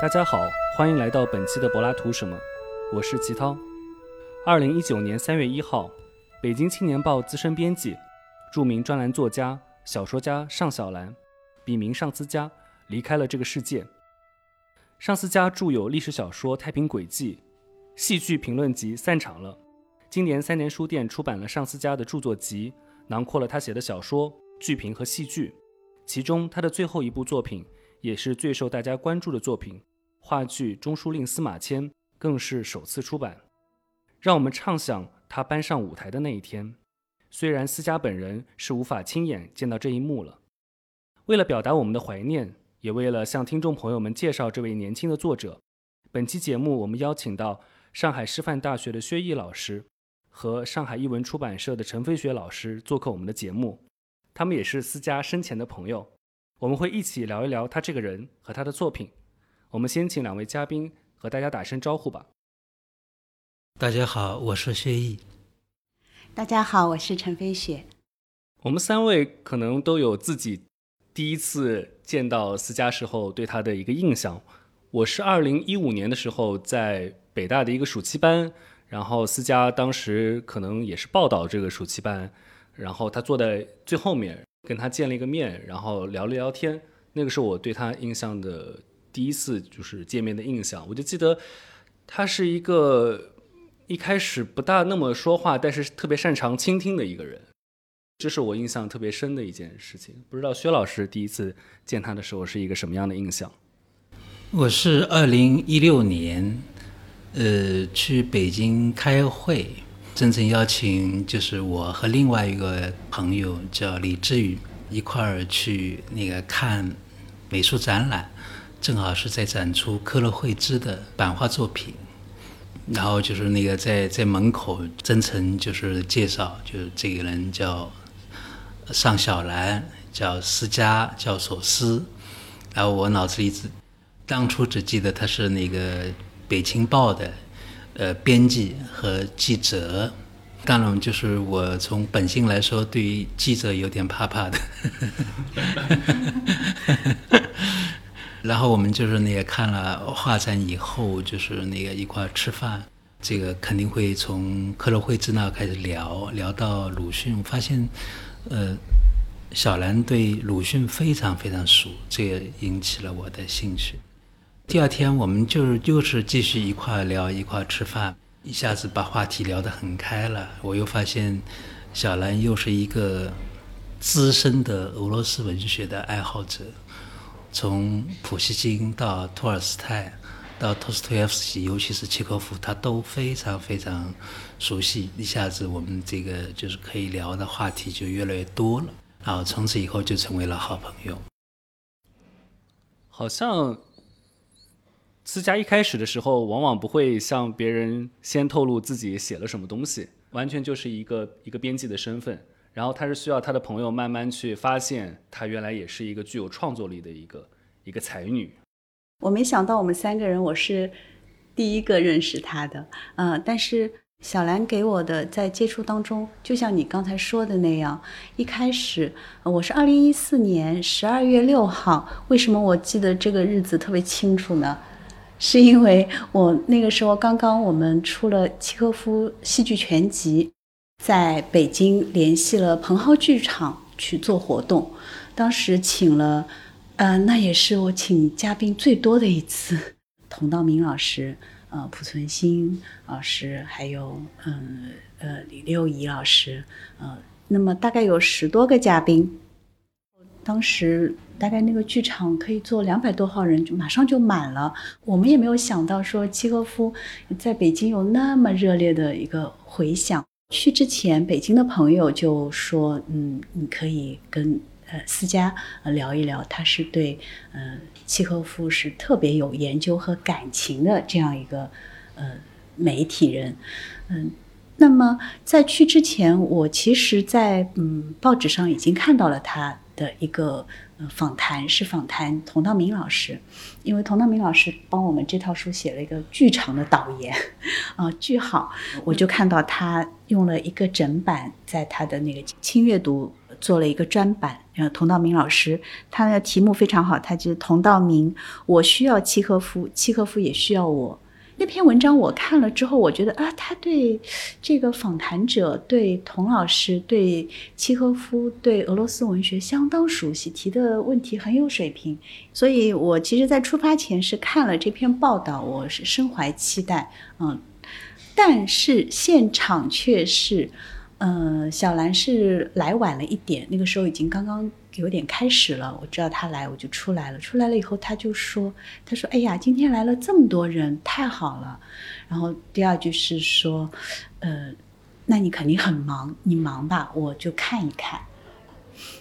大家好，欢迎来到本期的柏拉图什么？我是齐涛。二零一九年三月一号，北京青年报资深编辑、著名专栏作家、小说家尚小兰，笔名尚思佳，离开了这个世界。尚思佳著有历史小说《太平轨迹》，戏剧评论集散场了。今年三联书店出版了尚思佳的著作集，囊括了他写的小说、剧评和戏剧。其中他的最后一部作品，也是最受大家关注的作品。话剧《中书令司马迁》更是首次出版，让我们畅想他搬上舞台的那一天。虽然思佳本人是无法亲眼见到这一幕了，为了表达我们的怀念，也为了向听众朋友们介绍这位年轻的作者，本期节目我们邀请到上海师范大学的薛毅老师和上海译文出版社的陈飞雪老师做客我们的节目，他们也是思佳生前的朋友，我们会一起聊一聊他这个人和他的作品。我们先请两位嘉宾和大家打声招呼吧。大家好，我是薛毅。大家好，我是陈飞雪。我们三位可能都有自己第一次见到思佳时候对他的一个印象。我是二零一五年的时候在北大的一个暑期班，然后思佳当时可能也是报道这个暑期班，然后他坐在最后面，跟他见了一个面，然后聊了聊天。那个是我对他印象的。第一次就是见面的印象，我就记得他是一个一开始不大那么说话，但是特别擅长倾听的一个人，这是我印象特别深的一件事情。不知道薛老师第一次见他的时候是一个什么样的印象？我是二零一六年，呃，去北京开会，真正邀请就是我和另外一个朋友叫李志宇一块儿去那个看美术展览。正好是在展出科勒惠兹的版画作品，然后就是那个在在门口真诚就是介绍，就是这个人叫尚小兰，叫思佳，叫索斯。然后我脑子里只当初只记得他是那个《北青报》的呃编辑和记者。当然，就是我从本性来说，对于记者有点怕怕的。然后我们就是那个看了画展以后，就是那个一块吃饭，这个肯定会从克洛惠兹那开始聊聊到鲁迅，发现，呃，小兰对鲁迅非常非常熟，这个引起了我的兴趣。第二天我们就是又是继续一块聊一块吃饭，一下子把话题聊得很开了。我又发现，小兰又是一个资深的俄罗斯文学的爱好者。从普希金到托尔斯泰，到托斯托耶夫斯基，尤其是契诃夫，他都非常非常熟悉。一下子我们这个就是可以聊的话题就越来越多了，然后从此以后就成为了好朋友。好像思佳一开始的时候，往往不会向别人先透露自己写了什么东西，完全就是一个一个编辑的身份。然后他是需要他的朋友慢慢去发现，他原来也是一个具有创作力的一个一个才女。我没想到我们三个人，我是第一个认识他的。嗯，但是小兰给我的在接触当中，就像你刚才说的那样，一开始我是二零一四年十二月六号。为什么我记得这个日子特别清楚呢？是因为我那个时候刚刚我们出了契诃夫戏剧全集。在北京联系了蓬蒿剧场去做活动，当时请了，呃，那也是我请嘉宾最多的一次，佟道明老师，呃，濮存昕老师，还有，嗯，呃，李六仪老师，呃，那么大概有十多个嘉宾，当时大概那个剧场可以坐两百多号人，就马上就满了。我们也没有想到说契诃夫在北京有那么热烈的一个回响。去之前，北京的朋友就说：“嗯，你可以跟呃思佳呃聊一聊，他是对呃契诃夫是特别有研究和感情的这样一个呃媒体人。”嗯，那么在去之前，我其实，在嗯报纸上已经看到了他的一个。访谈是访谈佟道明老师，因为佟道明老师帮我们这套书写了一个巨长的导言，啊，巨好，我就看到他用了一个整版在他的那个轻阅读做了一个专版，呃，佟道明老师，他的题目非常好，他就是佟道明，我需要契诃夫，契诃夫也需要我。那篇文章我看了之后，我觉得啊，他对这个访谈者、对童老师、对契诃夫、对俄罗斯文学相当熟悉，提的问题很有水平。所以我其实，在出发前是看了这篇报道，我是深怀期待，嗯，但是现场却是，呃，小兰是来晚了一点，那个时候已经刚刚。有点开始了，我知道他来，我就出来了。出来了以后，他就说：“他说，哎呀，今天来了这么多人，太好了。”然后第二句是说：“呃，那你肯定很忙，你忙吧，我就看一看。”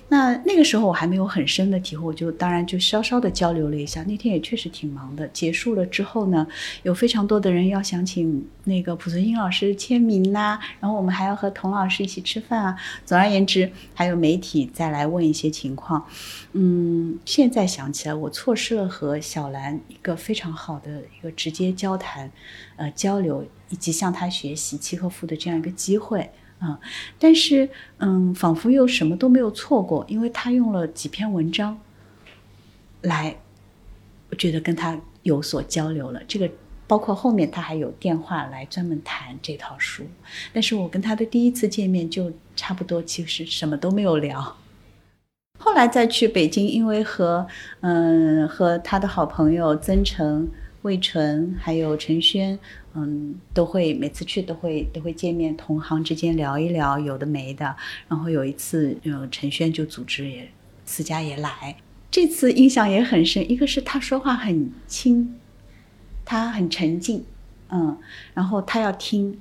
那那个时候我还没有很深的体会，我就当然就稍稍的交流了一下。那天也确实挺忙的。结束了之后呢，有非常多的人要想请那个濮存昕老师签名呐，然后我们还要和童老师一起吃饭啊。总而言之，还有媒体再来问一些情况。嗯，现在想起来，我错失了和小兰一个非常好的一个直接交谈、呃交流，以及向他学习契诃夫的这样一个机会。啊，但是嗯，仿佛又什么都没有错过，因为他用了几篇文章来，我觉得跟他有所交流了。这个包括后面他还有电话来专门谈这套书，但是我跟他的第一次见面就差不多，其实什么都没有聊。后来再去北京，因为和嗯和他的好朋友曾诚、魏晨还有陈轩。嗯，都会每次去都会都会见面，同行之间聊一聊有的没的。然后有一次，嗯，陈轩就组织也思佳也来，这次印象也很深。一个是他说话很轻，他很沉静，嗯，然后他要听，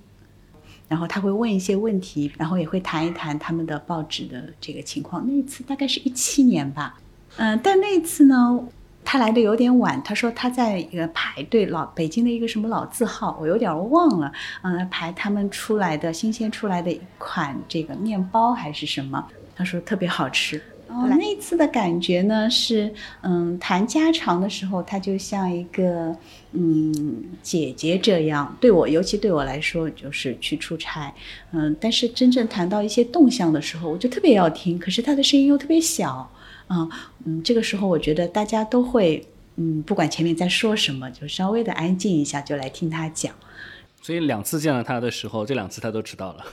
然后他会问一些问题，然后也会谈一谈他们的报纸的这个情况。那一次大概是一七年吧，嗯，但那次呢。他来的有点晚，他说他在一个排队老北京的一个什么老字号，我有点忘了，嗯，排他们出来的新鲜出来的一款这个面包还是什么，他说特别好吃。哦，那次的感觉呢是，嗯，谈家常的时候，他就像一个嗯姐姐这样对我，尤其对我来说就是去出差，嗯，但是真正谈到一些动向的时候，我就特别要听，可是他的声音又特别小。嗯嗯，这个时候我觉得大家都会，嗯，不管前面在说什么，就稍微的安静一下，就来听他讲。所以两次见到他的时候，这两次他都迟到了。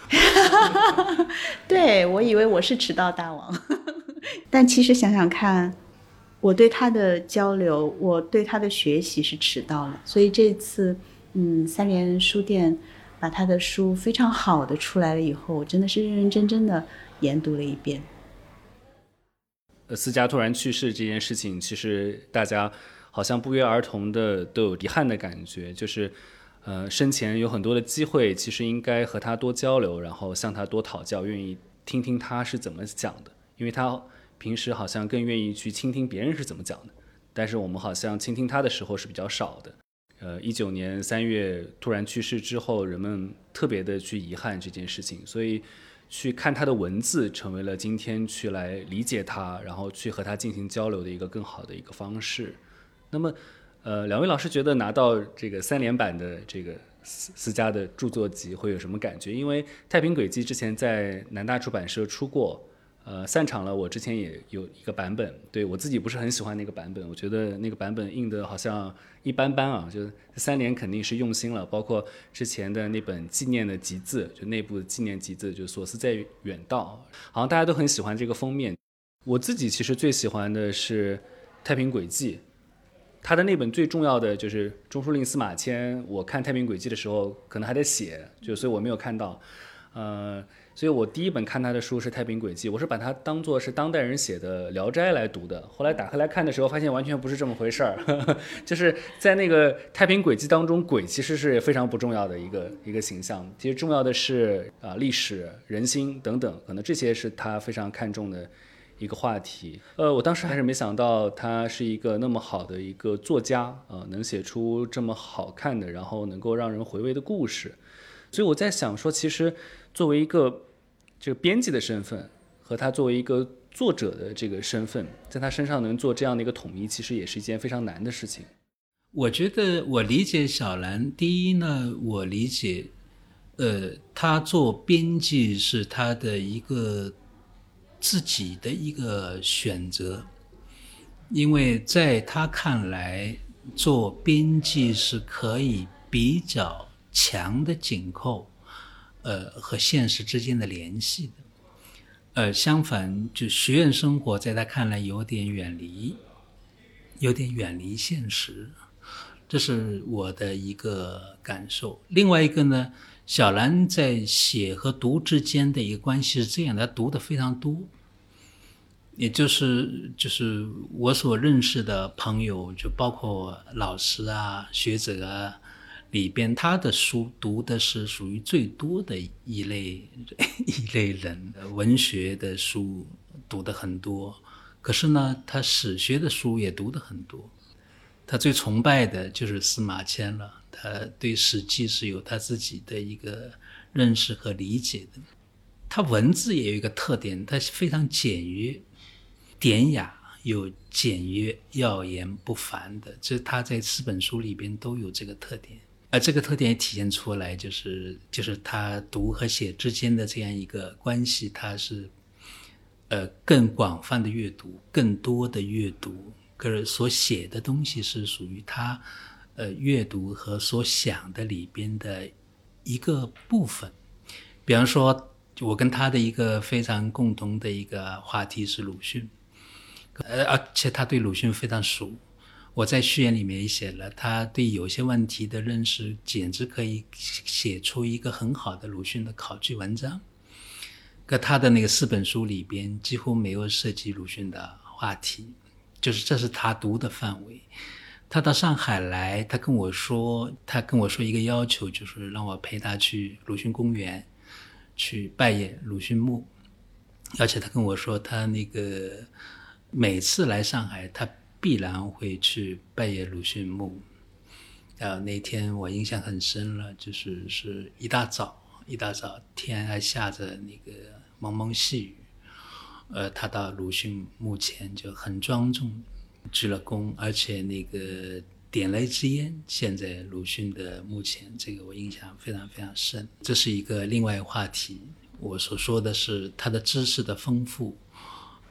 对，我以为我是迟到大王，但其实想想看，我对他的交流，我对他的学习是迟到了。所以这次，嗯，三联书店把他的书非常好的出来了以后，我真的是认认真真的研读了一遍。思佳突然去世这件事情，其实大家好像不约而同的都有遗憾的感觉，就是，呃，生前有很多的机会，其实应该和他多交流，然后向他多讨教，愿意听听他是怎么讲的，因为他平时好像更愿意去倾听别人是怎么讲的，但是我们好像倾听他的时候是比较少的。呃，一九年三月突然去世之后，人们特别的去遗憾这件事情，所以。去看他的文字，成为了今天去来理解他，然后去和他进行交流的一个更好的一个方式。那么，呃，两位老师觉得拿到这个三连版的这个私私家的著作集会有什么感觉？因为《太平轨迹》之前在南大出版社出过。呃，散场了。我之前也有一个版本，对我自己不是很喜欢那个版本，我觉得那个版本印的好像一般般啊。就三联肯定是用心了，包括之前的那本纪念的集子，就内部纪念集子，就所思在远道，好像大家都很喜欢这个封面。我自己其实最喜欢的是《太平轨迹》，他的那本最重要的就是中书令司马迁。我看《太平轨迹》的时候，可能还在写，就所以我没有看到，呃。所以我第一本看他的书是《太平轨迹》，我是把它当做是当代人写的《聊斋》来读的。后来打开来看的时候，发现完全不是这么回事儿，就是在那个《太平轨迹》当中，鬼其实是非常不重要的一个一个形象。其实重要的是啊，历史、人心等等，可能这些是他非常看重的一个话题。呃，我当时还是没想到他是一个那么好的一个作家啊，能写出这么好看的，然后能够让人回味的故事。所以我在想说，其实。作为一个这个编辑的身份，和他作为一个作者的这个身份，在他身上能做这样的一个统一，其实也是一件非常难的事情。我觉得我理解小兰，第一呢，我理解，呃，他做编辑是他的一个自己的一个选择，因为在他看来，做编辑是可以比较强的紧扣，呃，和现实之间的联系的。呃，相反，就学院生活在他看来有点远离，有点远离现实，这是我的一个感受。另外一个呢，小兰在写和读之间的一个关系是这样的：她读的非常多，也就是就是我所认识的朋友，就包括老师啊、学者啊。里边他的书读的是属于最多的一类 一类人，文学的书读的很多，可是呢，他史学的书也读的很多。他最崇拜的就是司马迁了，他对《史记》是有他自己的一个认识和理解的。他文字也有一个特点，他非常简约、典雅又简约、耀言不凡的，这他在四本书里边都有这个特点。而这个特点也体现出来，就是就是他读和写之间的这样一个关系，他是呃更广泛的阅读，更多的阅读，可是所写的东西是属于他呃阅读和所想的里边的一个部分。比方说，我跟他的一个非常共同的一个话题是鲁迅，呃，而且他对鲁迅非常熟。我在序言里面也写了，他对有些问题的认识，简直可以写出一个很好的鲁迅的考据文章。可他的那个四本书里边几乎没有涉及鲁迅的话题，就是这是他读的范围。他到上海来，他跟我说，他跟我说一个要求，就是让我陪他去鲁迅公园去拜谒鲁迅墓，而且他跟我说，他那个每次来上海，他。必然会去拜谒鲁迅墓。呃，那天我印象很深了，就是是一大早，一大早天还下着那个蒙蒙细雨。呃，他到鲁迅墓前就很庄重鞠了躬，而且那个点了一支烟，献在鲁迅的墓前，这个我印象非常非常深。这是一个另外一个话题。我所说的是他的知识的丰富，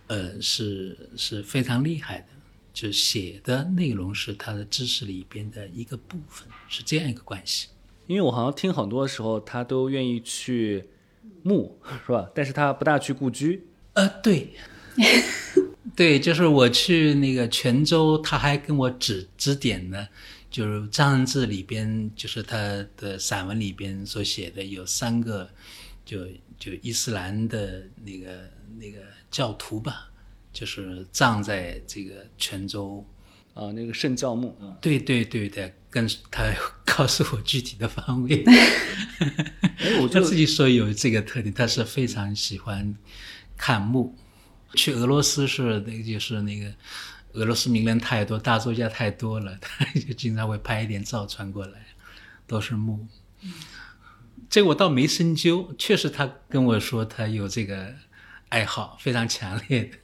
呃，是是非常厉害的。就写的内容是他的知识里边的一个部分，是这样一个关系。因为我好像听很多时候他都愿意去墓，是吧？但是他不大去故居。呃，对，对，就是我去那个泉州，他还跟我指指点呢，就是张人志里边，就是他的散文里边所写的有三个，就就伊斯兰的那个那个教徒吧。就是葬在这个泉州，啊，那个圣教墓。对对对对，跟他 告诉我具体的方位。哎，我他自己说有这个特点，他是非常喜欢看墓。去俄罗斯是那个，就是那个俄罗斯名人太多，大作家太多了，他 就经常会拍一点照传过来，都是墓。这我倒没深究，确实他跟我说他有这个爱好，非常强烈的。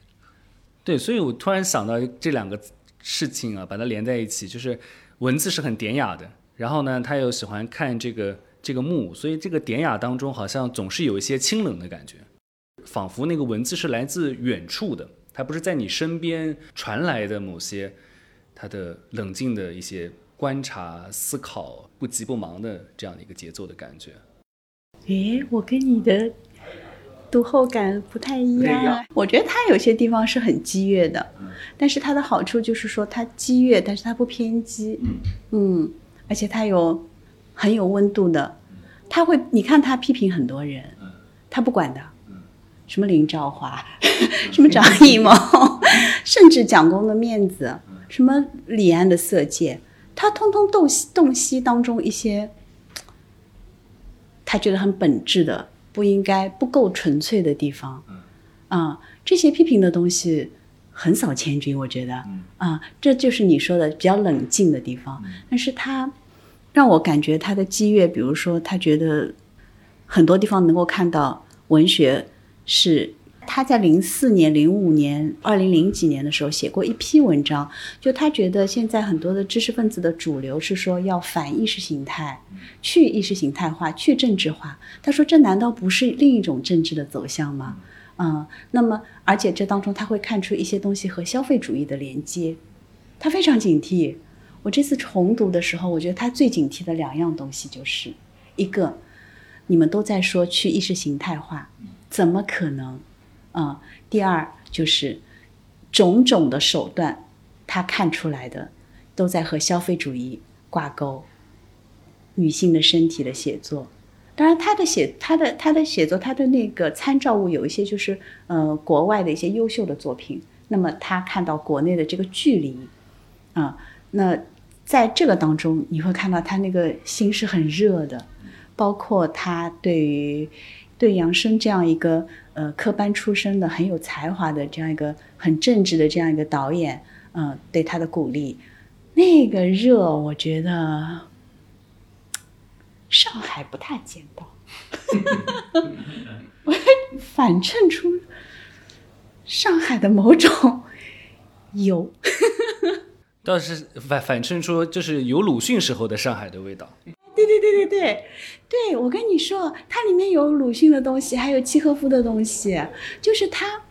对，所以我突然想到这两个事情啊，把它连在一起，就是文字是很典雅的，然后呢，他又喜欢看这个这个墓，所以这个典雅当中好像总是有一些清冷的感觉，仿佛那个文字是来自远处的，它不是在你身边传来的某些他的冷静的一些观察、思考、不急不忙的这样的一个节奏的感觉。诶，我跟你的。读后感不太一样，我觉得它有些地方是很激越的，但是它的好处就是说它激越，但是它不偏激，嗯，而且它有很有温度的，他会，你看他批评很多人，他不管的，什么林兆华，什么张艺谋，甚至蒋公的面子，什么李安的色戒，他通通洞悉洞悉当中一些，他觉得很本质的。不应该不够纯粹的地方，啊，这些批评的东西横扫千军，我觉得，啊，这就是你说的比较冷静的地方。但是他让我感觉他的激越，比如说他觉得很多地方能够看到文学是。他在零四年、零五年、二零零几年的时候写过一批文章，就他觉得现在很多的知识分子的主流是说要反意识形态，去意识形态化、去政治化。他说这难道不是另一种政治的走向吗？嗯，那么而且这当中他会看出一些东西和消费主义的连接，他非常警惕。我这次重读的时候，我觉得他最警惕的两样东西就是一个，你们都在说去意识形态化，怎么可能？啊，第二就是种种的手段，他看出来的都在和消费主义挂钩。女性的身体的写作，当然他的写他的他的写作他的那个参照物有一些就是呃国外的一些优秀的作品，那么他看到国内的这个距离，啊，那在这个当中你会看到他那个心是很热的，包括他对于对杨生这样一个呃科班出身的很有才华的这样一个很正直的这样一个导演，嗯，对他的鼓励，那个热我觉得。上海不太见到，我反衬出上海的某种 油，倒是反反衬出就是有鲁迅时候的上海的味道。对对对对，我跟你说，它里面有鲁迅的东西，还有契诃夫的东西，就是他，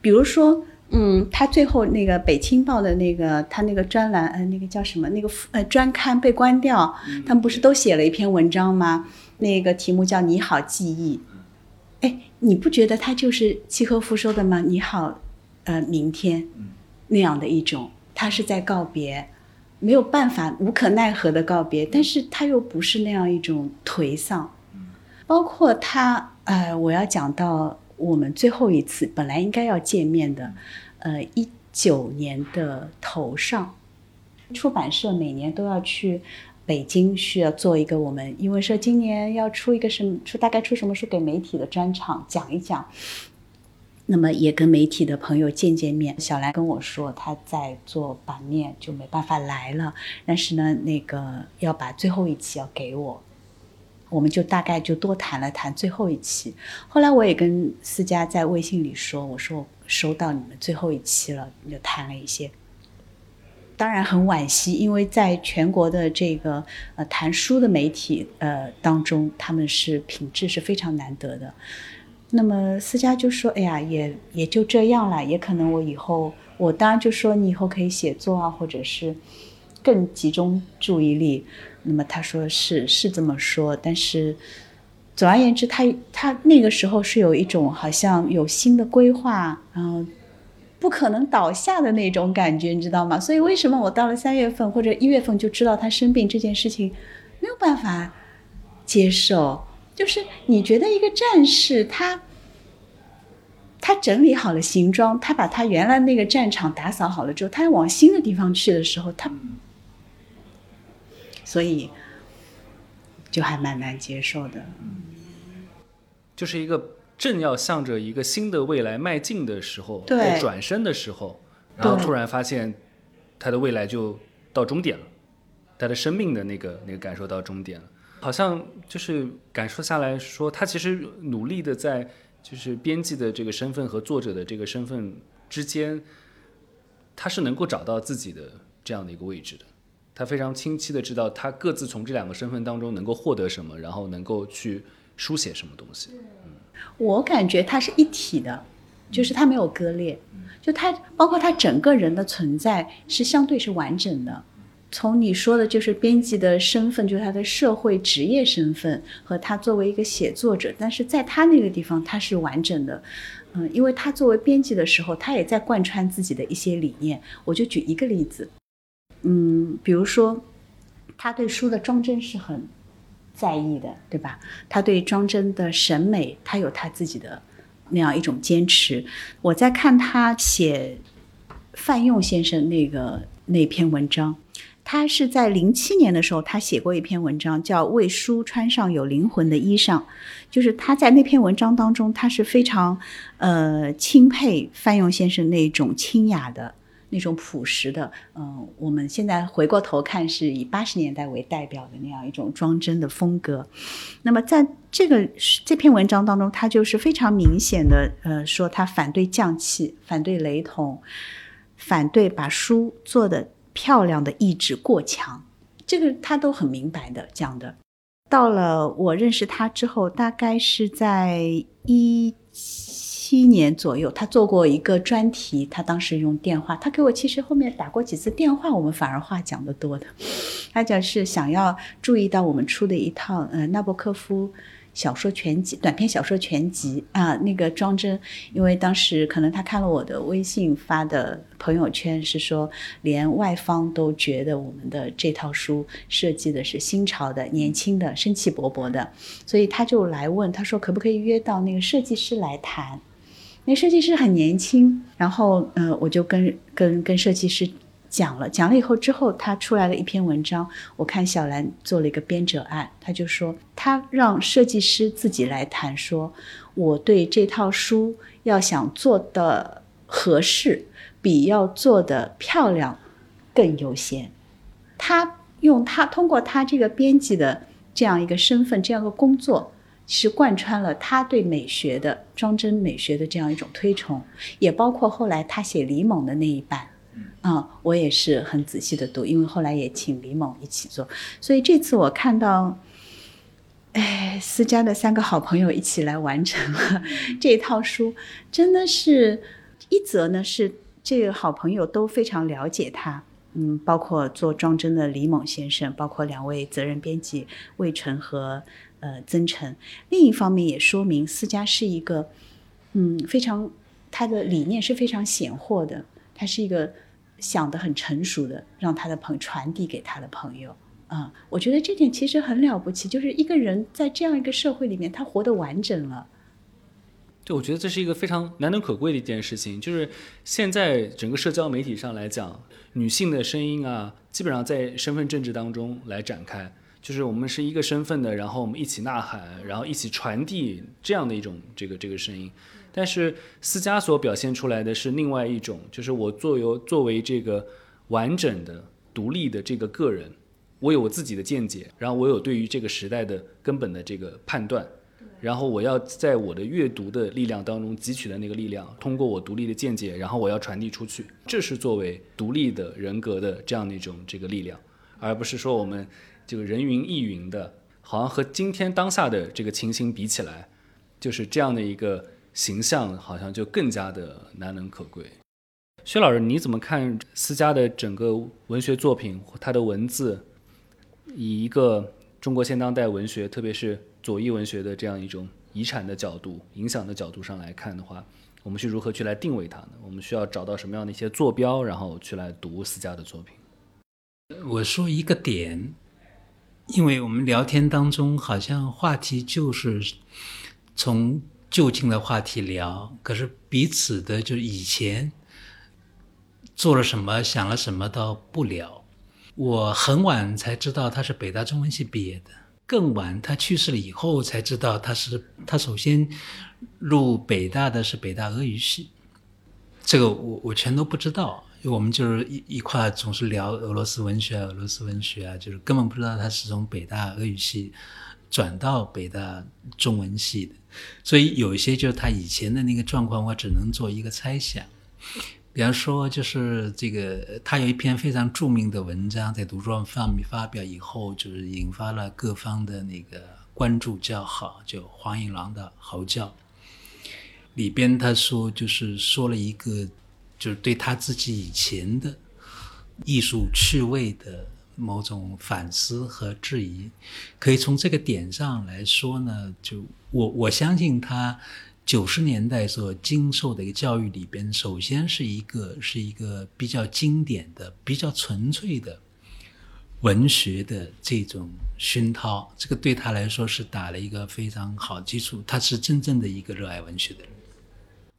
比如说。嗯，他最后那个《北青报》的那个他那个专栏，呃，那个叫什么？那个呃专刊被关掉，他们不是都写了一篇文章吗？那个题目叫《你好，记忆》。哎，你不觉得他就是契诃夫说的吗？你好，呃，明天，那样的一种，他是在告别，没有办法，无可奈何的告别，但是他又不是那样一种颓丧。包括他，呃，我要讲到。我们最后一次本来应该要见面的，呃，一九年的头上，出版社每年都要去北京，需要做一个我们因为说今年要出一个什么出，大概出什么书给媒体的专场讲一讲。那么也跟媒体的朋友见见面。小兰跟我说她在做版面，就没办法来了，但是呢，那个要把最后一期要给我。我们就大概就多谈了谈最后一期，后来我也跟思佳在微信里说，我说我收到你们最后一期了，就谈了一些。当然很惋惜，因为在全国的这个呃谈书的媒体呃当中，他们是品质是非常难得的。那么思佳就说：“哎呀，也也就这样了，也可能我以后，我当然就说你以后可以写作啊，或者是更集中注意力。”那么他说是是这么说，但是总而言之，他他那个时候是有一种好像有新的规划，然后不可能倒下的那种感觉，你知道吗？所以为什么我到了三月份或者一月份就知道他生病这件事情没有办法接受？就是你觉得一个战士，他他整理好了行装，他把他原来那个战场打扫好了之后，他要往新的地方去的时候，他。所以，就还蛮难接受的。就是一个正要向着一个新的未来迈进的时候，对，转身的时候，然后突然发现他的未来就到终点了，他的生命的那个那个感受到终点了。好像就是感受下来说，他其实努力的在就是编辑的这个身份和作者的这个身份之间，他是能够找到自己的这样的一个位置的。他非常清晰的知道，他各自从这两个身份当中能够获得什么，然后能够去书写什么东西。嗯，我感觉他是一体的，就是他没有割裂，就他包括他整个人的存在是相对是完整的。从你说的就是编辑的身份，就是他的社会职业身份和他作为一个写作者，但是在他那个地方他是完整的。嗯，因为他作为编辑的时候，他也在贯穿自己的一些理念。我就举一个例子。嗯，比如说，他对书的装帧是很在意的，对吧？他对装帧的审美，他有他自己的那样一种坚持。我在看他写范用先生那个那篇文章，他是在零七年的时候，他写过一篇文章，叫《为书穿上有灵魂的衣裳》，就是他在那篇文章当中，他是非常呃钦佩范用先生那种清雅的。那种朴实的，嗯，我们现在回过头看，是以八十年代为代表的那样一种装帧的风格。那么在这个这篇文章当中，他就是非常明显的，呃，说他反对匠气，反对雷同，反对把书做的漂亮的意志过强，这个他都很明白的讲的。到了我认识他之后，大概是在一。七年左右，他做过一个专题，他当时用电话，他给我其实后面打过几次电话，我们反而话讲的多的。他讲是想要注意到我们出的一套呃纳博科夫。小说全集、短篇小说全集啊，那个庄真，因为当时可能他看了我的微信发的朋友圈，是说连外方都觉得我们的这套书设计的是新潮的、年轻的、生气勃勃的，所以他就来问，他说可不可以约到那个设计师来谈？那设计师很年轻，然后嗯，我就跟跟跟设计师。讲了，讲了以后之后，他出来了一篇文章。我看小兰做了一个编者案，他就说他让设计师自己来谈，说我对这套书要想做的合适，比要做的漂亮更优先。他用他通过他这个编辑的这样一个身份，这样一个工作，是贯穿了他对美学的装帧美学的这样一种推崇，也包括后来他写李猛的那一版。啊，我也是很仔细的读，因为后来也请李某一起做，所以这次我看到，哎，思佳的三个好朋友一起来完成了 这套书，真的是一则呢是这个好朋友都非常了解他，嗯，包括做装帧的李某先生，包括两位责任编辑魏晨和呃曾晨，另一方面也说明思佳是一个，嗯，非常他的理念是非常显豁的，他是一个。想的很成熟的，让他的朋友传递给他的朋友，啊，我觉得这点其实很了不起，就是一个人在这样一个社会里面，他活得完整了。对，我觉得这是一个非常难能可贵的一件事情，就是现在整个社交媒体上来讲，女性的声音啊，基本上在身份政治当中来展开，就是我们是一个身份的，然后我们一起呐喊，然后一起传递这样的一种这个这个声音。但是私家所表现出来的是另外一种，就是我作为作为这个完整的、独立的这个个人，我有我自己的见解，然后我有对于这个时代的根本的这个判断，然后我要在我的阅读的力量当中汲取的那个力量，通过我独立的见解，然后我要传递出去，这是作为独立的人格的这样的一种这个力量，而不是说我们这个人云亦云的，好像和今天当下的这个情形比起来，就是这样的一个。形象好像就更加的难能可贵。薛老师，你怎么看思嘉的整个文学作品？他的文字以一个中国现当代文学，特别是左翼文学的这样一种遗产的角度、影响的角度上来看的话，我们是如何去来定位它呢？我们需要找到什么样的一些坐标，然后去来读思嘉的作品？我说一个点，因为我们聊天当中好像话题就是从。就近的话题聊，可是彼此的就以前做了什么、想了什么倒不聊。我很晚才知道他是北大中文系毕业的，更晚他去世了以后才知道他是他首先入北大的是北大俄语系，这个我我全都不知道。因为我们就是一一块总是聊俄罗斯文学、俄罗斯文学啊，就是根本不知道他是从北大俄语系转到北大中文系的。所以有一些就是他以前的那个状况，我只能做一个猜想。比方说，就是这个他有一篇非常著名的文章，在读书上面发表以后，就是引发了各方的那个关注较好，就黄银郎的嚎叫。里边他说，就是说了一个，就是对他自己以前的艺术趣味的。某种反思和质疑，可以从这个点上来说呢。就我我相信他九十年代所经受的一个教育里边，首先是一个是一个比较经典的、比较纯粹的文学的这种熏陶，这个对他来说是打了一个非常好基础。他是真正的一个热爱文学的人。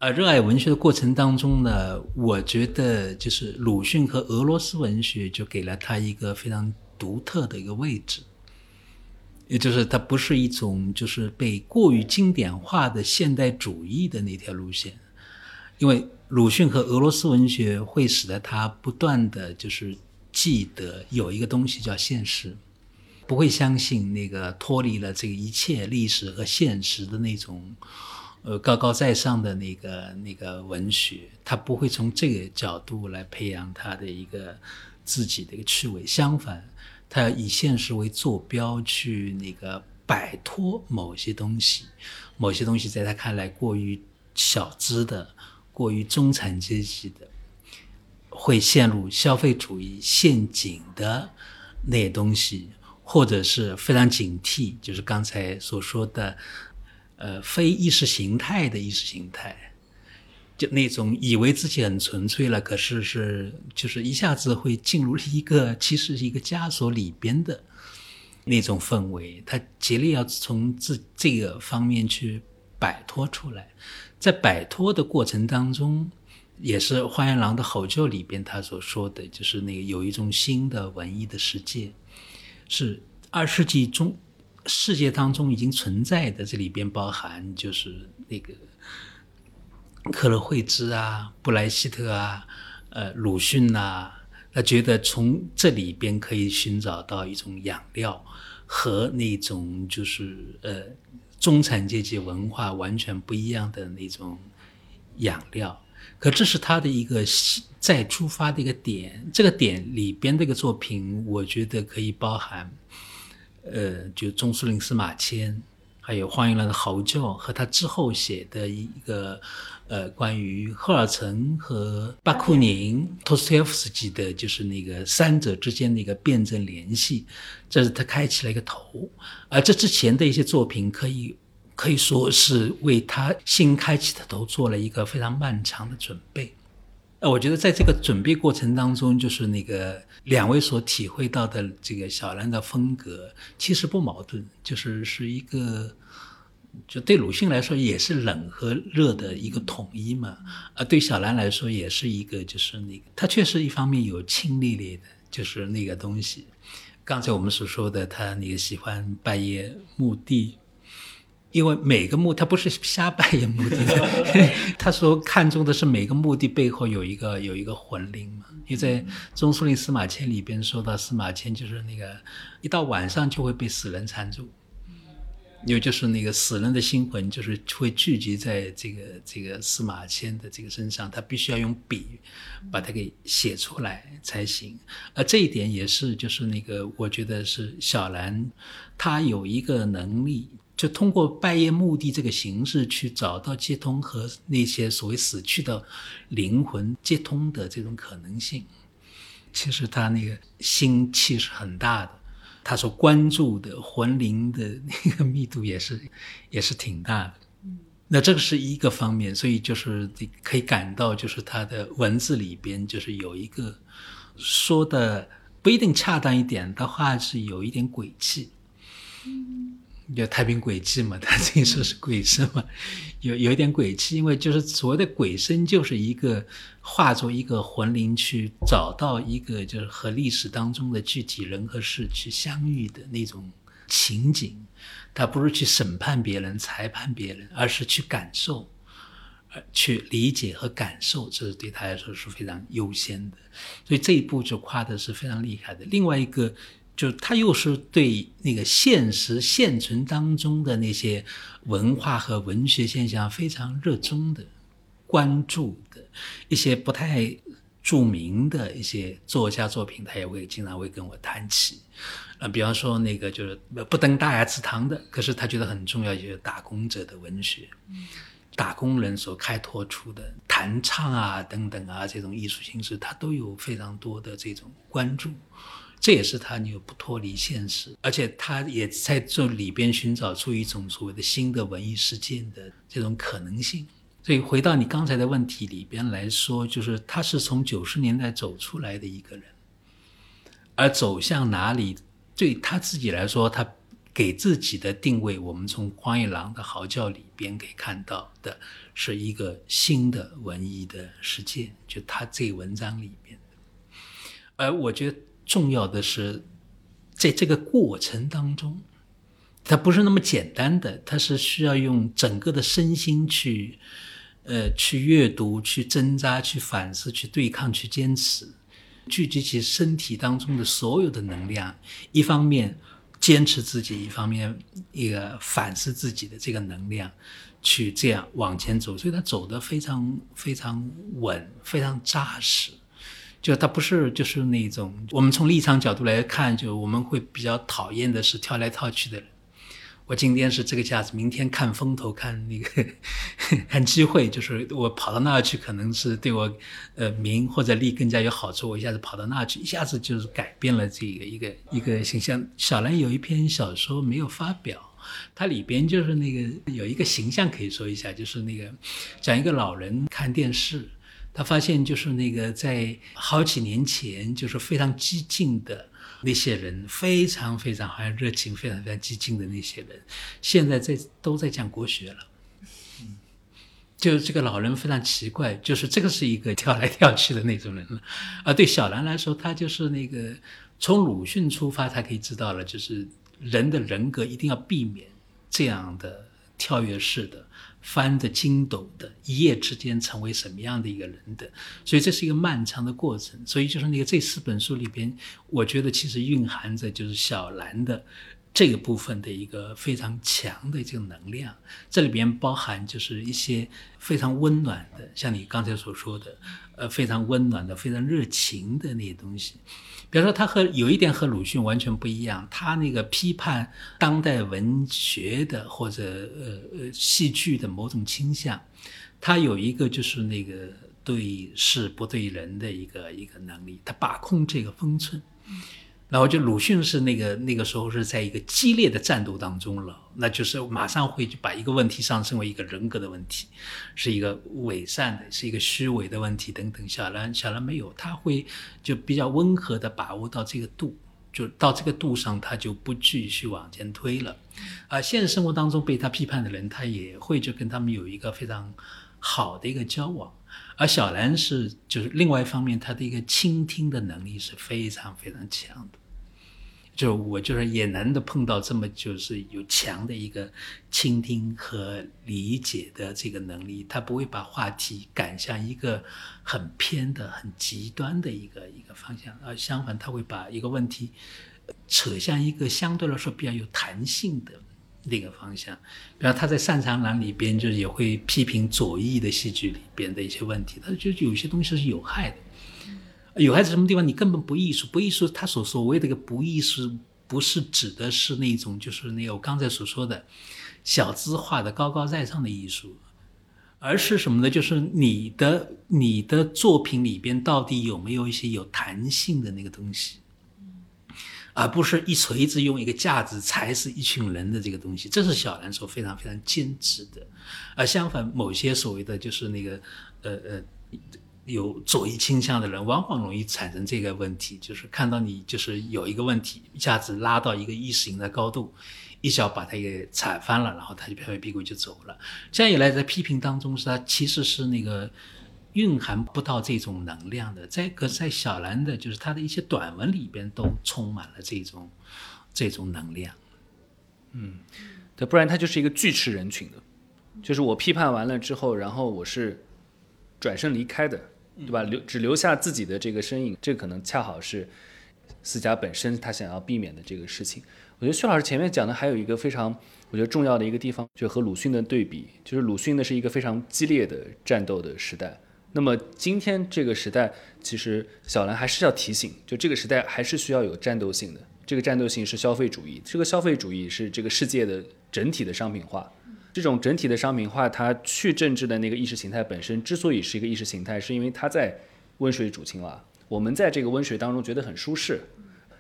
而热爱文学的过程当中呢，我觉得就是鲁迅和俄罗斯文学就给了他一个非常独特的一个位置，也就是它不是一种就是被过于经典化的现代主义的那条路线，因为鲁迅和俄罗斯文学会使得他不断的就是记得有一个东西叫现实，不会相信那个脱离了这个一切历史和现实的那种。呃，高高在上的那个那个文学，他不会从这个角度来培养他的一个自己的一个趣味。相反，他要以现实为坐标去那个摆脱某些东西，某些东西在他看来过于小资的、过于中产阶级的，会陷入消费主义陷阱的那些东西，或者是非常警惕，就是刚才所说的，呃，非意识形态的意识形态，就那种以为自己很纯粹了，可是是就是一下子会进入一个其实是一个枷锁里边的那种氛围，他竭力要从自这个方面去摆脱出来。在摆脱的过程当中，也是花原狼的吼叫里边他所说的就是那个有一种新的文艺的世界，是二世纪中世界当中已经存在的。这里边包含就是那个克勒惠兹啊、布莱希特啊、呃鲁迅呐，他觉得从这里边可以寻找到一种养料和那种就是呃。中产阶级文化完全不一样的那种养料，可这是他的一个再出发的一个点。这个点里边这个作品，我觉得可以包含，呃，就中书令司马迁，还有黄云兰的嚎叫，和他之后写的一个呃关于赫尔岑和巴库宁、托斯托耶夫斯基的，就是那个三者之间的一个辩证联系。这是他开启了一个头，而这之前的一些作品可以可以说是为他新开启的头做了一个非常漫长的准备。呃，我觉得在这个准备过程当中，就是那个两位所体会到的这个小兰的风格其实不矛盾，就是是一个就对鲁迅来说也是冷和热的一个统一嘛，而对小兰来说也是一个就是那个他确实一方面有亲历历的，就是那个东西。刚才我们所说的，他那个喜欢半夜墓地，因为每个墓他不是瞎拜谒墓地的，他说看重的是每个墓地背后有一个有一个魂灵嘛。因为在《中书令司马迁》里边说到，司马迁就是那个一到晚上就会被死人缠住。有就是那个死人的心魂，就是会聚集在这个这个司马迁的这个身上，他必须要用笔把它给写出来才行。而这一点也是，就是那个我觉得是小兰，他有一个能力，就通过拜谒墓地这个形式去找到接通和那些所谓死去的灵魂接通的这种可能性。其实他那个心气是很大的。他所关注的魂灵的那个密度也是，也是挺大的。那这个是一个方面，所以就是可以感到，就是他的文字里边就是有一个说的不一定恰当一点的话，是有一点诡气。有太平诡迹嘛？他这说是鬼神嘛？有有一点鬼气，因为就是所谓的鬼神，就是一个化作一个魂灵去找到一个就是和历史当中的具体人和事去相遇的那种情景。他不是去审判别人、裁判别人，而是去感受，呃，去理解和感受，这是对他来说是非常优先的。所以这一步就夸的是非常厉害的。另外一个。就他又是对那个现实现存当中的那些文化和文学现象非常热衷的、关注的一些不太著名的一些作家作品，他也会经常会跟我谈起。啊，比方说那个就是不登大雅之堂的，可是他觉得很重要，就是打工者的文学，打工人所开拓出的弹唱啊等等啊这种艺术形式，他都有非常多的这种关注。这也是他你不脱离现实，而且他也在这里边寻找出一种所谓的新的文艺事件的这种可能性。所以回到你刚才的问题里边来说，就是他是从九十年代走出来的一个人，而走向哪里，对他自己来说，他给自己的定位，我们从荒野狼的嚎叫里边可以看到的是一个新的文艺的世界，就他这文章里边而我觉得。重要的是，在这个过程当中，它不是那么简单的，它是需要用整个的身心去，呃，去阅读、去挣扎、去反思、去对抗、去坚持，聚集起身体当中的所有的能量，一方面坚持自己，一方面一个反思自己的这个能量，去这样往前走，所以他走得非常非常稳，非常扎实。就他不是就是那种我们从立场角度来看，就我们会比较讨厌的是跳来跳去的人，我今天是这个架子，明天看风头，看那个 看机会，就是我跑到那儿去，可能是对我呃名或者利更加有好处。我一下子跑到那儿去，一下子就是改变了这个一个一个形象。小兰有一篇小说没有发表，它里边就是那个有一个形象可以说一下，就是那个讲一个老人看电视，他发现就是那个在好几年前就是非常激进的。那些人非常非常好像热情，非常非常激进的那些人，现在在都在讲国学了。嗯，就这个老人非常奇怪，就是这个是一个 跳来跳去的那种人了。啊，对小兰来说，他就是那个从鲁迅出发，他可以知道了，就是人的人格一定要避免这样的跳跃式的。翻的筋斗的，一夜之间成为什么样的一个人的，所以这是一个漫长的过程。所以就是那个这四本书里边，我觉得其实蕴含着就是小兰的这个部分的一个非常强的这个能量。这里边包含就是一些非常温暖的，像你刚才所说的，呃，非常温暖的、非常热情的那些东西。比如说，他和有一点和鲁迅完全不一样，他那个批判当代文学的或者呃呃戏剧的某种倾向，他有一个就是那个对事不对人的一个一个能力，他把控这个分寸。然后就鲁迅是那个那个时候是在一个激烈的战斗当中了，那就是马上会就把一个问题上升为一个人格的问题，是一个伪善的，是一个虚伪的问题等等。小兰小兰没有，他会就比较温和的把握到这个度，就到这个度上，他就不继续往前推了。啊，现实生活当中被他批判的人，他也会就跟他们有一个非常好的一个交往。而小兰是就是另外一方面，她的一个倾听的能力是非常非常强的。就我就是也难得碰到这么就是有强的一个倾听和理解的这个能力，他不会把话题赶向一个很偏的、很极端的一个一个方向，而相反，他会把一个问题扯向一个相对来说比较有弹性的那个方向。比方他在《擅长栏》里边，就是也会批评左翼的戏剧里边的一些问题，他就有些东西是有害的。有害在什么地方？你根本不艺术，不艺术。他所所谓的个不艺术，不是指的是那种，就是那个我刚才所说的小资化的高高在上的艺术，而是什么呢？就是你的你的作品里边到底有没有一些有弹性的那个东西，而不是一锤子用一个架子踩死一群人的这个东西。这是小兰所非常非常坚持的。而相反，某些所谓的就是那个呃呃。有左翼倾向的人，往往容易产生这个问题，就是看到你就是有一个问题，一下子拉到一个意识形态高度，一脚把他给踩翻了，然后他就拍拍屁股就走了。这样一来，在批评当中，是他其实是那个蕴含不到这种能量的。在可在小兰的，就是他的一些短文里边，都充满了这种这种能量。嗯，对，不然他就是一个拒斥人群的，就是我批判完了之后，然后我是转身离开的。对吧？留只留下自己的这个身影，这可能恰好是思佳本身他想要避免的这个事情。我觉得薛老师前面讲的还有一个非常我觉得重要的一个地方，就和鲁迅的对比，就是鲁迅呢是一个非常激烈的战斗的时代。那么今天这个时代，其实小兰还是要提醒，就这个时代还是需要有战斗性的。这个战斗性是消费主义，这个消费主义是这个世界的整体的商品化。这种整体的商品化，它去政治的那个意识形态本身之所以是一个意识形态，是因为它在温水煮青蛙。我们在这个温水当中觉得很舒适，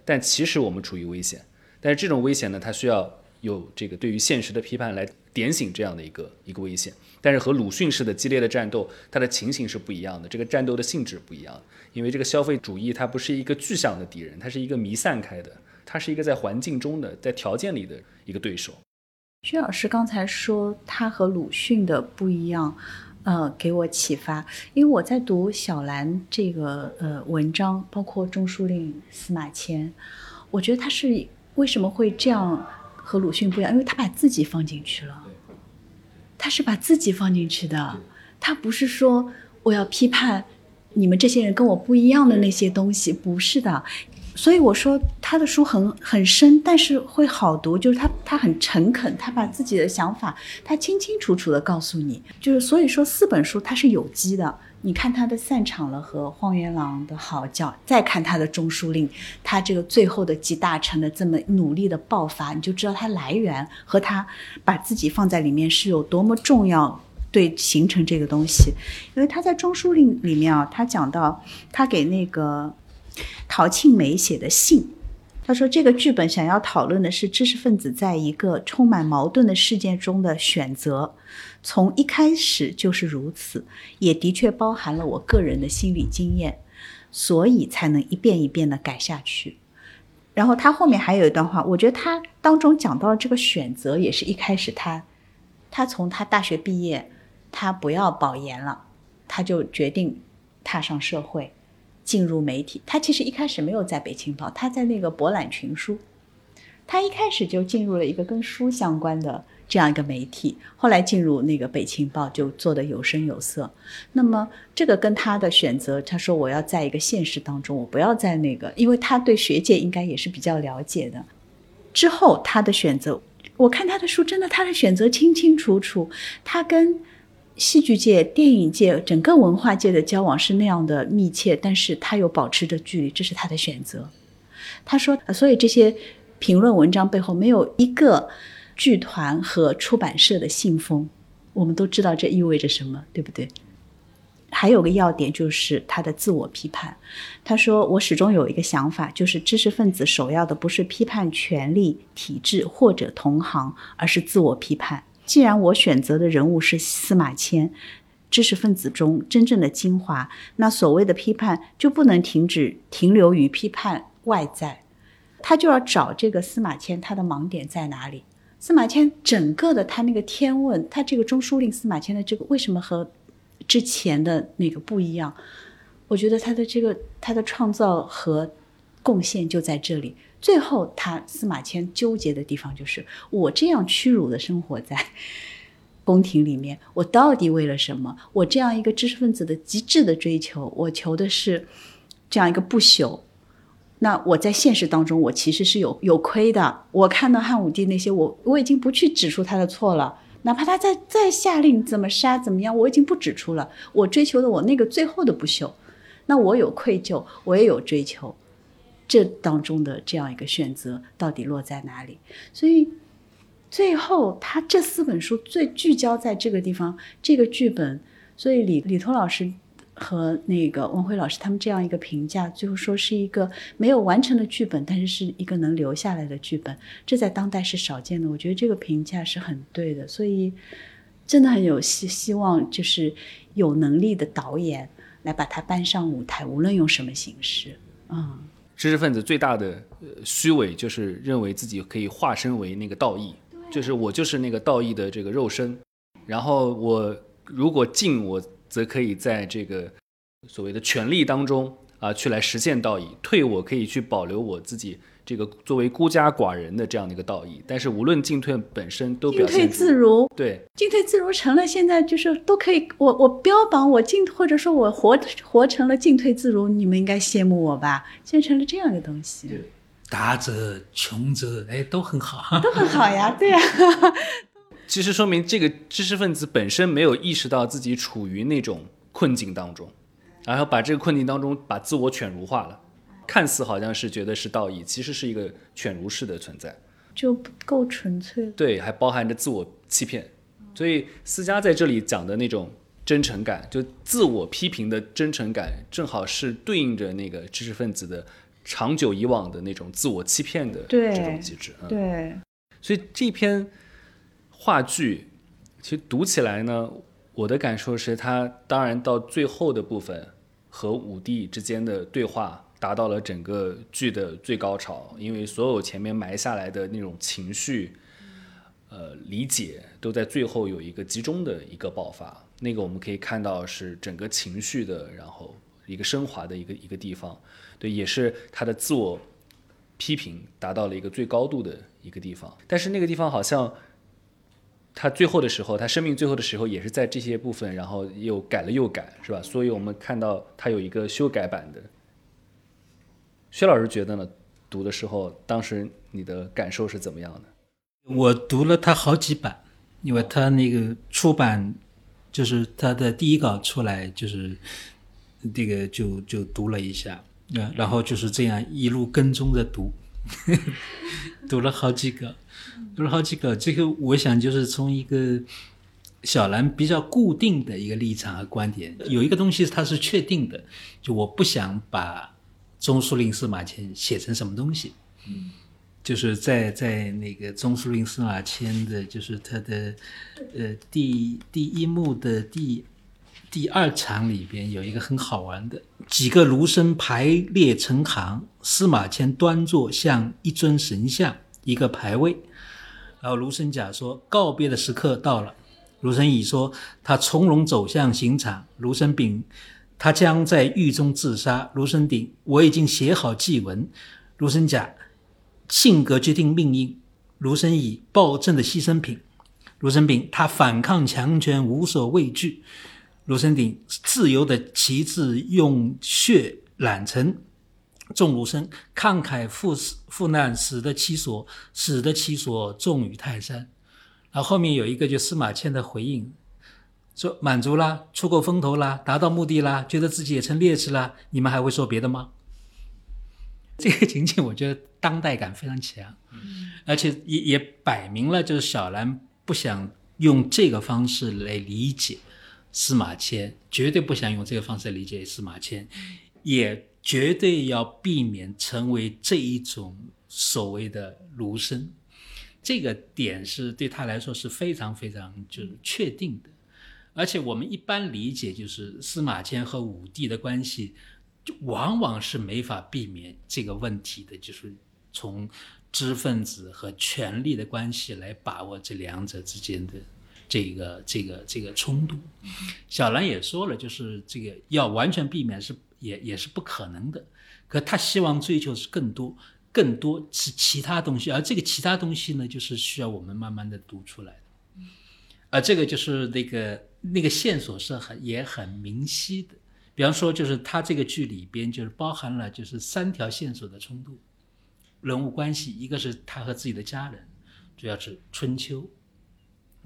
但其实我们处于危险。但是这种危险呢，它需要有这个对于现实的批判来点醒这样的一个一个危险。但是和鲁迅式的激烈的战斗，它的情形是不一样的，这个战斗的性质不一样。因为这个消费主义它不是一个具象的敌人，它是一个弥散开的，它是一个在环境中的、在条件里的一个对手。薛老师刚才说他和鲁迅的不一样，呃，给我启发。因为我在读小兰这个呃文章，包括中书令、司马迁，我觉得他是为什么会这样和鲁迅不一样？因为他把自己放进去了，他是把自己放进去的，他不是说我要批判你们这些人跟我不一样的那些东西，不是的。所以我说他的书很很深，但是会好读，就是他他很诚恳，他把自己的想法他清清楚楚的告诉你，就是所以说四本书它是有机的，你看他的散场了和荒原狼的嚎叫，再看他的中书令，他这个最后的集大成的这么努力的爆发，你就知道他来源和他把自己放在里面是有多么重要，对形成这个东西。因为他在中书令里面啊，他讲到他给那个陶庆梅写的信。他说：“这个剧本想要讨论的是知识分子在一个充满矛盾的事件中的选择，从一开始就是如此，也的确包含了我个人的心理经验，所以才能一遍一遍的改下去。”然后他后面还有一段话，我觉得他当中讲到了这个选择，也是一开始他，他从他大学毕业，他不要保研了，他就决定踏上社会。进入媒体，他其实一开始没有在北青报，他在那个博览群书，他一开始就进入了一个跟书相关的这样一个媒体，后来进入那个北青报就做的有声有色。那么这个跟他的选择，他说我要在一个现实当中，我不要在那个，因为他对学界应该也是比较了解的。之后他的选择，我看他的书，真的他的选择清清楚楚，他跟。戏剧界、电影界、整个文化界的交往是那样的密切，但是他又保持着距离，这是他的选择。他说，所以这些评论文章背后没有一个剧团和出版社的信封，我们都知道这意味着什么，对不对？还有个要点就是他的自我批判。他说，我始终有一个想法，就是知识分子首要的不是批判权力体制或者同行，而是自我批判。既然我选择的人物是司马迁，知识分子中真正的精华，那所谓的批判就不能停止停留于批判外在，他就要找这个司马迁他的盲点在哪里。司马迁整个的他那个天问，他这个中书令司马迁的这个为什么和之前的那个不一样？我觉得他的这个他的创造和贡献就在这里。最后，他司马迁纠结的地方就是：我这样屈辱的生活在宫廷里面，我到底为了什么？我这样一个知识分子的极致的追求，我求的是这样一个不朽。那我在现实当中，我其实是有有亏的。我看到汉武帝那些，我我已经不去指出他的错了，哪怕他再再下令怎么杀怎么样，我已经不指出了。我追求的我那个最后的不朽，那我有愧疚，我也有追求。这当中的这样一个选择到底落在哪里？所以最后他这四本书最聚焦在这个地方，这个剧本。所以李李彤老师和那个王辉老师他们这样一个评价，最后说是一个没有完成的剧本，但是是一个能留下来的剧本。这在当代是少见的，我觉得这个评价是很对的。所以真的很有希希望，就是有能力的导演来把它搬上舞台，无论用什么形式，嗯。知识分子最大的虚伪就是认为自己可以化身为那个道义，就是我就是那个道义的这个肉身，然后我如果进，我则可以在这个所谓的权力当中啊去来实现道义；退，我可以去保留我自己。这个作为孤家寡人的这样的一个道义，但是无论进退本身都进退自如，对，进退自如成了现在就是都可以，我我标榜我进或者说我活活成了进退自如，你们应该羡慕我吧？现在成了这样一个东西，达者穷则哎都很好，都很好呀，对呀。其实说明这个知识分子本身没有意识到自己处于那种困境当中，然后把这个困境当中把自我犬儒化了。看似好像是觉得是道义，其实是一个犬儒式的存在，就不够纯粹。对，还包含着自我欺骗。所以思佳在这里讲的那种真诚感，就自我批评的真诚感，正好是对应着那个知识分子的长久以往的那种自我欺骗的这种机制。对。所以这篇话剧其实读起来呢，我的感受是，它当然到最后的部分和武帝之间的对话。达到了整个剧的最高潮，因为所有前面埋下来的那种情绪，呃，理解都在最后有一个集中的一个爆发。那个我们可以看到是整个情绪的，然后一个升华的一个一个地方，对，也是他的自我批评达到了一个最高度的一个地方。但是那个地方好像他最后的时候，他生命最后的时候也是在这些部分，然后又改了又改，是吧？所以我们看到他有一个修改版的。薛老师觉得呢？读的时候，当时你的感受是怎么样的？我读了他好几版，因为他那个出版就是他的第一稿出来，就是这个就就读了一下，啊，然后就是这样一路跟踪着读，读了好几个，读了好几个。这个我想就是从一个小兰比较固定的一个立场和观点，有一个东西它是确定的，就我不想把中书令司马迁写成什么东西。嗯。就是在在那个中书令司马迁的，就是他的，呃，第第一幕的第第二场里边有一个很好玩的，几个儒生排列成行，司马迁端坐像一尊神像，一个牌位。然后儒生甲说：“告别的时刻到了。”儒生乙说：“他从容走向刑场。”儒生丙：“他将在狱中自杀。”卢生鼎：“我已经写好祭文。”卢生甲。性格决定命运。卢生乙暴政的牺牲品。卢生炳他反抗强权，无所畏惧。卢生鼎自由的旗帜用血染成。众儒生慷慨赴死赴难，死得其所，死得其所，重于泰山。然后后面有一个就司马迁的回应，说满足啦，出够风头啦，达到目的啦，觉得自己也成烈士啦，你们还会说别的吗？这个情景我觉得当代感非常强，而且也也摆明了就是小兰不想用这个方式来理解司马迁，绝对不想用这个方式理解司马迁，也绝对要避免成为这一种所谓的儒生，这个点是对他来说是非常非常就是确定的，而且我们一般理解就是司马迁和武帝的关系。就往往是没法避免这个问题的，就是从知识分子和权力的关系来把握这两者之间的这个这个这个冲突。小兰也说了，就是这个要完全避免是也也是不可能的。可他希望追求是更多更多是其他东西，而这个其他东西呢，就是需要我们慢慢的读出来的。而这个就是那个那个线索是很也很明晰的。比方说，就是他这个剧里边就是包含了就是三条线索的冲突，人物关系，一个是他和自己的家人，主要是春秋，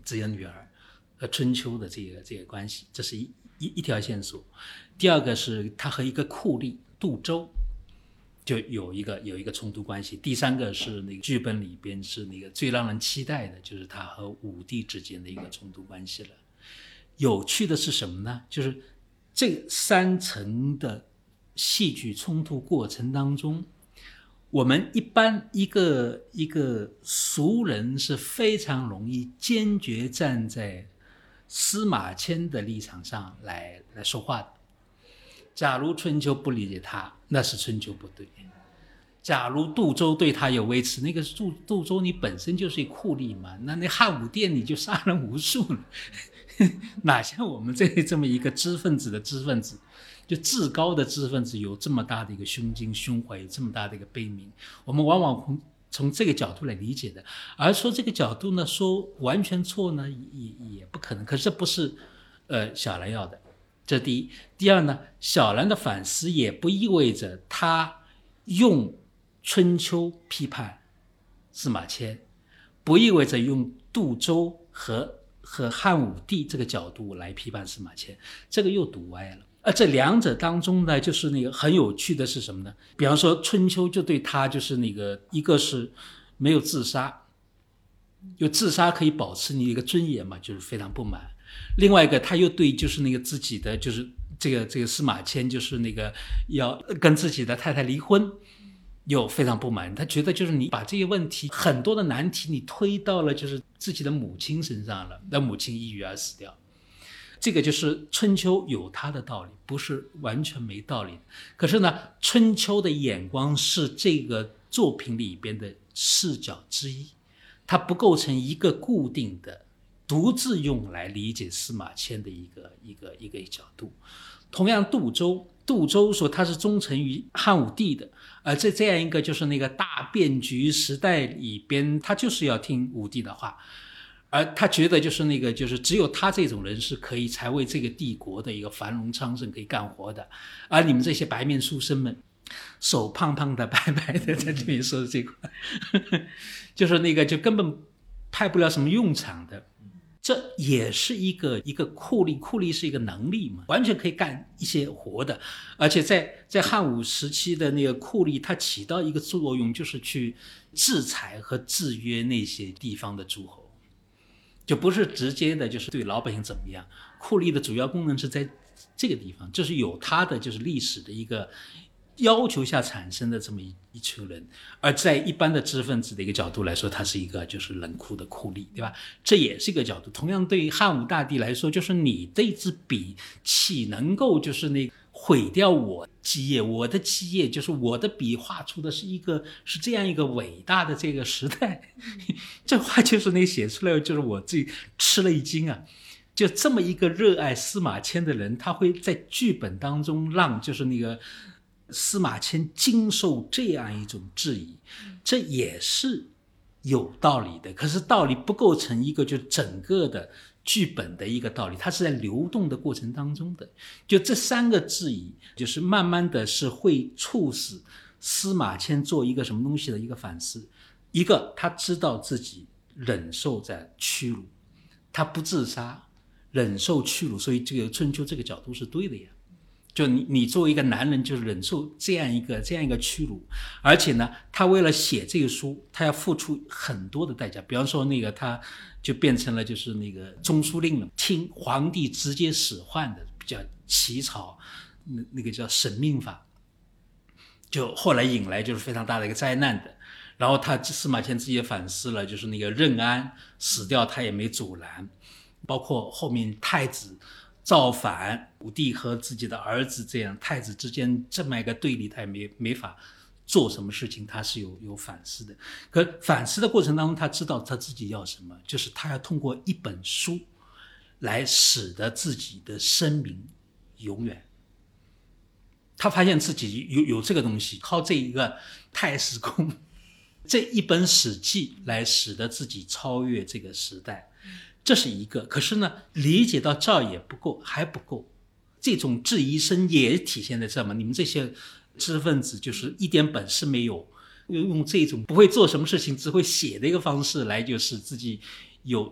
自己的女儿和春秋的这个这个关系，这是一一一条线索。第二个是他和一个酷吏杜周，就有一个有一个冲突关系。第三个是那个剧本里边是那个最让人期待的，就是他和武帝之间的一个冲突关系了。有趣的是什么呢？就是。这三层的戏剧冲突过程当中，我们一般一个一个俗人是非常容易坚决站在司马迁的立场上来来说话的。假如春秋不理解他，那是春秋不对；假如杜周对他有微词，那个杜杜周你本身就是一酷吏嘛，那那汉武帝你就杀人无数了。哪像我们这这么一个知识分子的知识分子，就至高的知识分子，有这么大的一个胸襟胸怀，有这么大的一个悲悯，我们往往从从这个角度来理解的。而说这个角度呢，说完全错呢，也也不可能。可是这不是，呃，小兰要的，这第一。第二呢，小兰的反思也不意味着他用春秋批判司马迁，不意味着用杜周和。和汉武帝这个角度来批判司马迁，这个又读歪了。而这两者当中呢，就是那个很有趣的是什么呢？比方说春秋就对他就是那个一个是没有自杀，就自杀可以保持你一个尊严嘛，就是非常不满。另外一个他又对就是那个自己的就是这个这个司马迁就是那个要跟自己的太太离婚。又非常不满，他觉得就是你把这些问题很多的难题你推到了就是自己的母亲身上了，那母亲抑郁而死掉，这个就是春秋有它的道理，不是完全没道理。可是呢，春秋的眼光是这个作品里边的视角之一，它不构成一个固定的、独自用来理解司马迁的一个一个一个角度。同样，杜周，杜周说他是忠诚于汉武帝的。而这这样一个就是那个大变局时代里边，他就是要听武帝的话，而他觉得就是那个就是只有他这种人是可以才为这个帝国的一个繁荣昌盛可以干活的，而你们这些白面书生们，手胖胖的 白白的在这里说的这块，就是那个就根本派不了什么用场的，这也是一个一个酷吏，酷吏是一个能力嘛，完全可以干一些活的。而且在在汉武时期的那个酷吏，它起到一个作用，就是去制裁和制约那些地方的诸侯，就不是直接的，就是对老百姓怎么样。酷吏的主要功能是在这个地方，就是有它的就是历史的一个。要求下产生的这么一一群人，而在一般的知识分子的一个角度来说，他是一个就是冷酷的酷吏，对吧？这也是一个角度。同样，对于汉武大帝来说，就是你这支笔岂能够就是那毁掉我基业？我的基业就是我的笔画出的是一个是这样一个伟大的这个时代。这话就是那写出来，就是我自己吃了一惊啊！就这么一个热爱司马迁的人，他会在剧本当中让就是那个。司马迁经受这样一种质疑，这也是有道理的。可是道理不构成一个就整个的剧本的一个道理，它是在流动的过程当中的。就这三个质疑，就是慢慢的是会促使司马迁做一个什么东西的一个反思。一个，他知道自己忍受在屈辱，他不自杀，忍受屈辱，所以这个春秋这个角度是对的呀。就你，你作为一个男人，就忍受这样一个这样一个屈辱，而且呢，他为了写这个书，他要付出很多的代价。比方说，那个他就变成了就是那个中书令了，听皇帝直接使唤的，比较起草那那个叫审命法，就后来引来就是非常大的一个灾难的。然后他司马迁自己也反思了，就是那个任安死掉，他也没阻拦，包括后面太子。造反，武帝和自己的儿子这样太子之间这么一个对立，他也没没法做什么事情，他是有有反思的。可反思的过程当中，他知道他自己要什么，就是他要通过一本书来使得自己的声名永远。他发现自己有有这个东西，靠这一个太史公 这一本史记来使得自己超越这个时代。这是一个，可是呢，理解到这儿也不够，还不够。这种质疑声也体现在这嘛？你们这些知识分子就是一点本事没有，用用这种不会做什么事情，只会写的一个方式来，就是自己有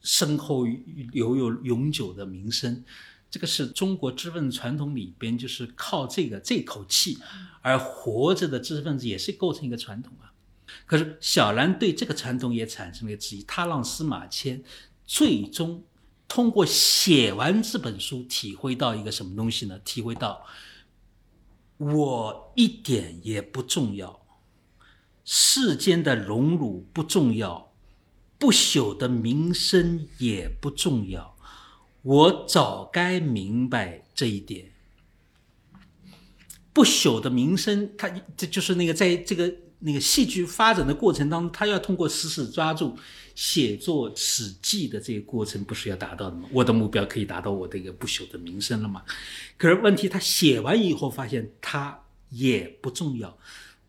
深厚、有有永久的名声。这个是中国知识分子传统里边，就是靠这个这口气而活着的知识分子，也是构成一个传统啊。可是小兰对这个传统也产生了质疑，他让司马迁。最终通过写完这本书，体会到一个什么东西呢？体会到我一点也不重要，世间的荣辱不重要，不朽的名声也不重要。我早该明白这一点。不朽的名声，他这就是那个在这个那个戏剧发展的过程当中，他要通过死死抓住。写作《史记》的这个过程不是要达到的吗？我的目标可以达到我的一个不朽的名声了吗？可是问题，他写完以后发现他也不重要，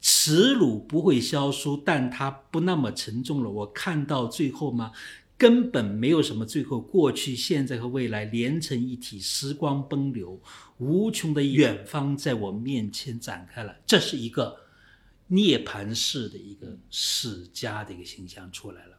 耻辱不会消失，但它不那么沉重了。我看到最后吗？根本没有什么最后，过去、现在和未来连成一体，时光奔流，无穷的远方在我面前展开了。这是一个涅槃式的一个史家的一个形象出来了。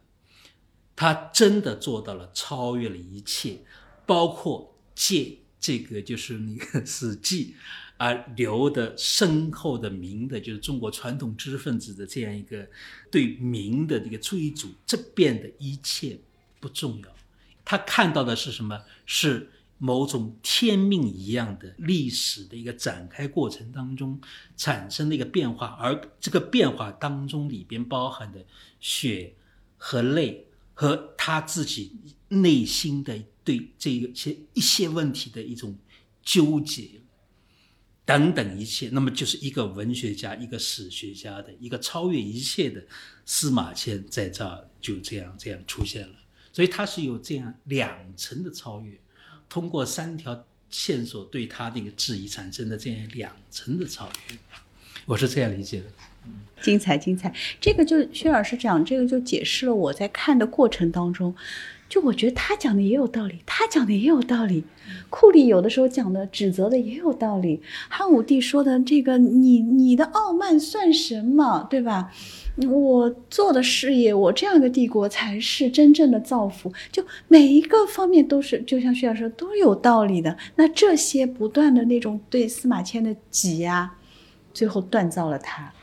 他真的做到了超越了一切，包括借这个就是那个《史记》，而留的深厚的名的，就是中国传统知识分子的这样一个对名的这个追逐，这变的一切不重要。他看到的是什么？是某种天命一样的历史的一个展开过程当中产生的一个变化，而这个变化当中里边包含的血和泪。和他自己内心的对这一些一些问题的一种纠结等等一切，那么就是一个文学家、一个史学家的一个超越一切的司马迁在这儿就这样这样出现了。所以他是有这样两层的超越，通过三条线索对他那个质疑产生的这样两层的超越，我是这样理解的。精彩，精彩！这个就薛老师讲，这个就解释了我在看的过程当中，就我觉得他讲的也有道理，他讲的也有道理。库里有的时候讲的指责的也有道理，汉武帝说的这个你你的傲慢算什么，对吧？我做的事业，我这样一个帝国才是真正的造福。就每一个方面都是，就像薛老师说，都有道理的。那这些不断的那种对司马迁的挤压，最后锻造了他。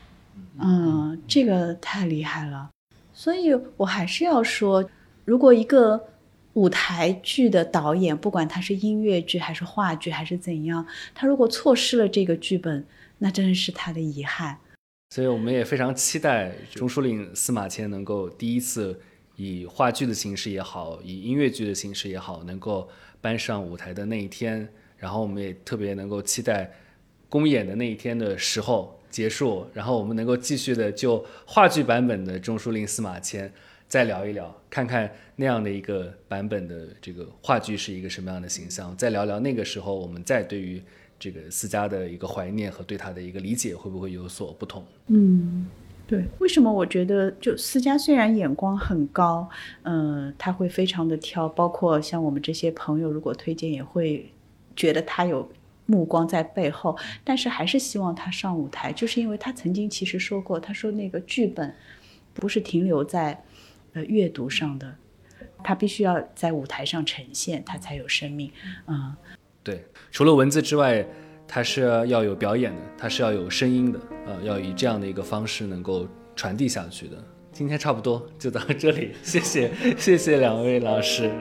嗯，这个太厉害了。所以我还是要说。如果一个舞台剧的导演，不管他是音乐剧还是话剧还是怎样，他如果错失了这个剧本，那真的是他的遗憾。所以我们也非常期待钟书令司马迁能够第一次以话剧的形式也好，以音乐剧的形式也好，能够搬上舞台的那一天。然后我们也特别能够期待公演的那一天的时候结束，然后我们能够继续的就话剧版本的钟书令司马迁。再聊一聊，看看那样的一个版本的这个话剧是一个什么样的形象。再聊聊那个时候，我们再对于这个私家的一个怀念和对他的一个理解，会不会有所不同？嗯，对。为什么我觉得就私家虽然眼光很高，嗯，他会非常的挑，包括像我们这些朋友，如果推荐也会觉得他有目光在背后，但是还是希望他上舞台，就是因为他曾经其实说过，他说那个剧本不是停留在。呃，阅读上的，他必须要在舞台上呈现，他才有生命。嗯，对，除了文字之外，他是要有表演的，他是要有声音的，呃，要以这样的一个方式能够传递下去的。今天差不多就到这里，谢谢，谢谢两位老师。